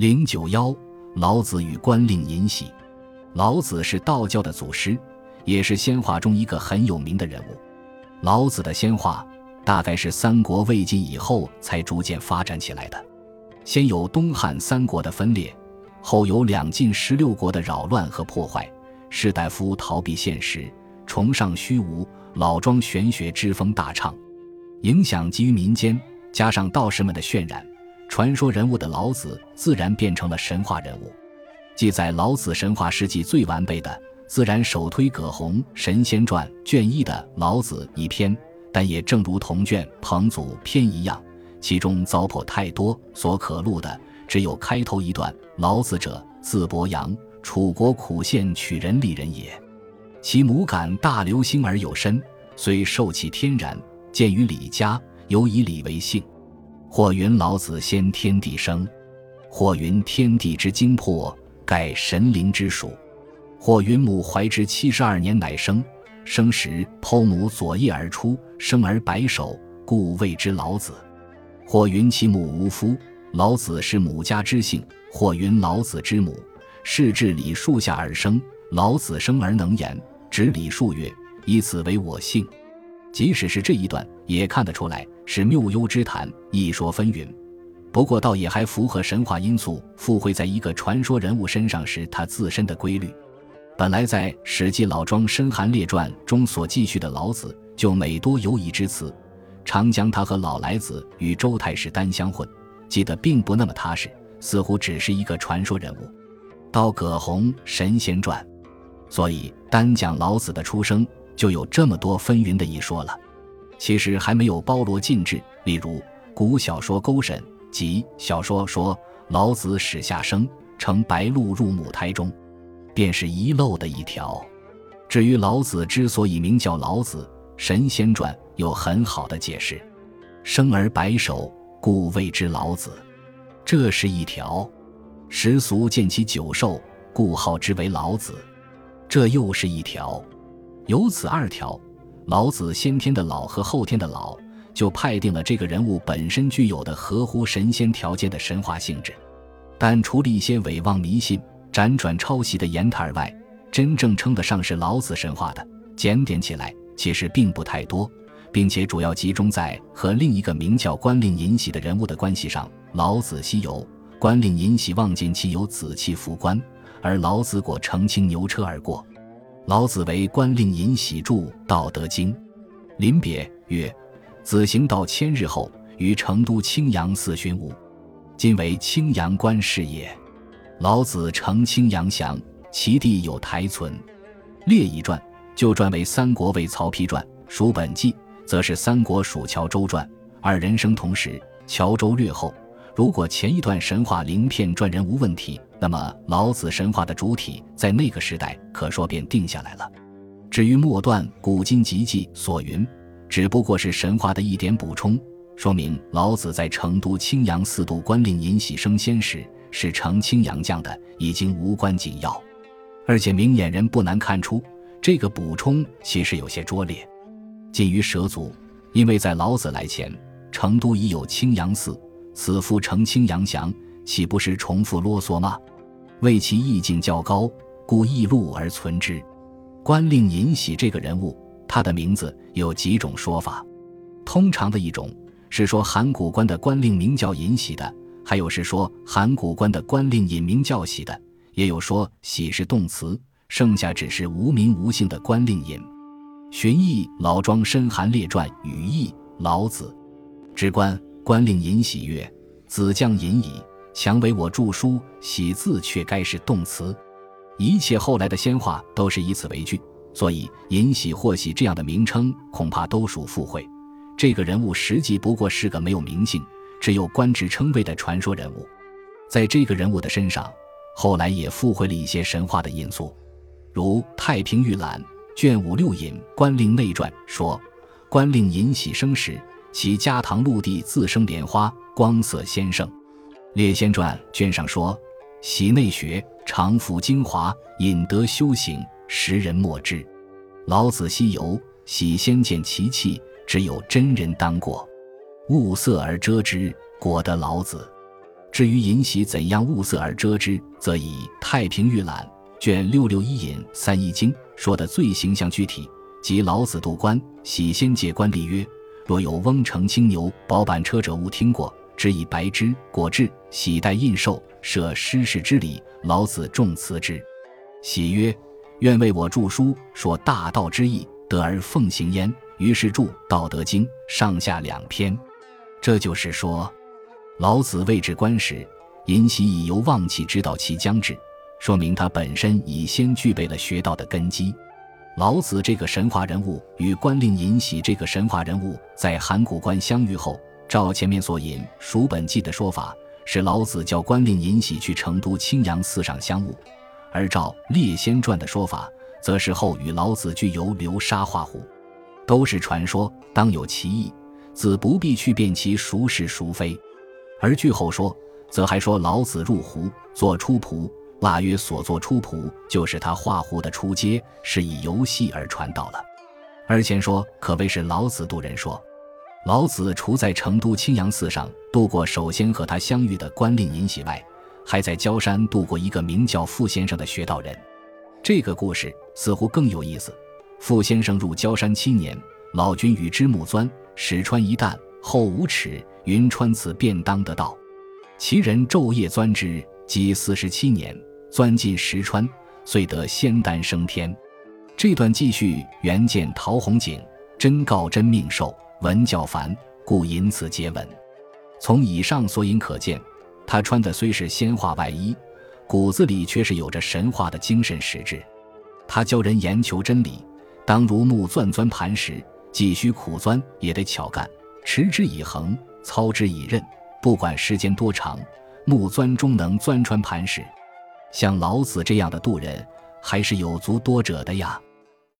零九幺，老子与官令尹喜。老子是道教的祖师，也是仙话中一个很有名的人物。老子的仙话大概是三国魏晋以后才逐渐发展起来的。先有东汉三国的分裂，后有两晋十六国的扰乱和破坏。士大夫逃避现实，崇尚虚无，老庄玄学之风大畅，影响基于民间。加上道士们的渲染，传说人物的老子自然变成了神话人物。记载老子神话事迹最完备的，自然首推葛洪《神仙传》卷一的《老子》一篇，但也正如同卷《彭祖》篇一样，其中糟粕太多，所可录的只有开头一段：“老子者，字伯阳。”楚国苦县曲人里人也，其母感大流星而有身，虽受其天然，见于李家，犹以礼为姓。或云老子先天地生，或云天地之精魄，盖神灵之属。或云母怀之七十二年乃生，生时剖母左腋而出，生而白首，故谓之老子。或云其母无夫，老子是母家之姓。或云老子之母。是至礼树下而生，老子生而能言，指礼树曰：“以此为我姓。”即使是这一段，也看得出来是谬幽之谈，一说纷纭。不过，倒也还符合神话因素附会在一个传说人物身上时他自身的规律。本来在《史记·老庄申韩列传》中所记叙的老子，就每多犹疑之词，常将他和老来子与周太史丹相混，记得并不那么踏实，似乎只是一个传说人物。到葛洪《神仙传》，所以单讲老子的出生就有这么多纷纭的一说了。其实还没有包罗尽致。例如古小说《勾审》及小说说老子始下生，乘白鹿入母胎中，便是遗漏的一条。至于老子之所以名叫老子，《神仙传》有很好的解释：生而白首，故谓之老子。这是一条。时俗见其久寿，故号之为老子，这又是一条。由此二条，老子先天的老和后天的老，就派定了这个人物本身具有的合乎神仙条件的神话性质。但除了一些伪妄迷信、辗转抄袭的言谈外，真正称得上是老子神话的，检点起来其实并不太多，并且主要集中在和另一个名叫关令尹喜的人物的关系上。老子西游。官令尹喜望见其有子气服官，而老子果乘青牛车而过。老子为官令尹喜著《道德经》，临别曰：“子行道千日后，于成都青阳寺寻吾，今为青阳观事也。”老子乘青阳降，其地有台存。列一传就传为三国为曹丕传，蜀本纪则是三国蜀乔周传，二人生同时，乔周略后。如果前一段神话灵片传人无问题，那么老子神话的主体在那个时代可说便定下来了。至于末段古今集记所云，只不过是神话的一点补充，说明老子在成都青阳寺度官令尹喜升仙时是成青阳将的，已经无关紧要。而且明眼人不难看出，这个补充其实有些拙劣。近于蛇族，因为在老子来前，成都已有青阳寺。此夫澄清阳祥，岂不是重复啰嗦吗？为其意境较高，故易录而存之。官令尹喜这个人物，他的名字有几种说法。通常的一种是说函谷关的官令名叫尹喜的，还有是说函谷关的官令尹名叫喜的，也有说喜是动词，剩下只是无名无姓的官令尹。荀彧《老庄申韩列传》语义老子之官。官令尹喜曰：“子将尹矣，强为我著书。喜字却该是动词。一切后来的仙话都是以此为据，所以尹喜或喜这样的名称恐怕都属附会。这个人物实际不过是个没有名姓、只有官职称谓的传说人物。在这个人物的身上，后来也附会了一些神话的因素，如《太平御览》卷五六引《官令内传》说，官令尹喜生时。”其家堂陆地自生莲花，光色鲜盛。列仙传卷上说：“喜内学，常服精华，引得修行，时人莫知。”老子西游，喜先见其气，只有真人当过，物色而遮之，果得老子。至于尹喜怎样物色而遮之，则以《太平御览》卷六六一引三一经说的最形象具体。即老子度官，喜先借官吏曰：“若有翁乘青牛，薄板车者，勿听过。只以白之果至，喜待印绶，设失事之礼。老子重辞之。喜曰：愿为我著书，说大道之义，得而奉行焉。于是著《道德经》上下两篇。这就是说。”老子位置官时，尹喜已由望气知道其将至，说明他本身已先具备了学道的根基。老子这个神话人物与关令尹喜这个神话人物在函谷关相遇后，照前面所引《蜀本纪》的说法，是老子叫关令尹喜去成都青阳寺上相晤；而照《列仙传》的说法，则是后与老子俱游流沙画虎，都是传说，当有其意，子不必去辨其孰是孰非。而据后说，则还说老子入湖做出仆，腊月所作出仆，就是他画壶的出阶，是以游戏而传道了。而前说可谓是老子渡人说，老子除在成都青阳寺上度过首先和他相遇的官令尹喜外，还在焦山度过一个名叫傅先生的学道人。这个故事似乎更有意思。傅先生入焦山七年，老君与之木钻，始穿一担，后五尺。云穿此便当得道，其人昼夜钻之，积四十七年，钻进石川，遂得仙丹升天。这段记叙原见陶弘景真告真命寿，文较繁，故引此结文。从以上所引可见，他穿的虽是仙化外衣，骨子里却是有着神话的精神实质。他教人研求真理，当如木钻钻磐石，既需苦钻，也得巧干，持之以恒。操之以刃，不管时间多长，木钻终能钻穿磐石。像老子这样的渡人，还是有足多者的呀。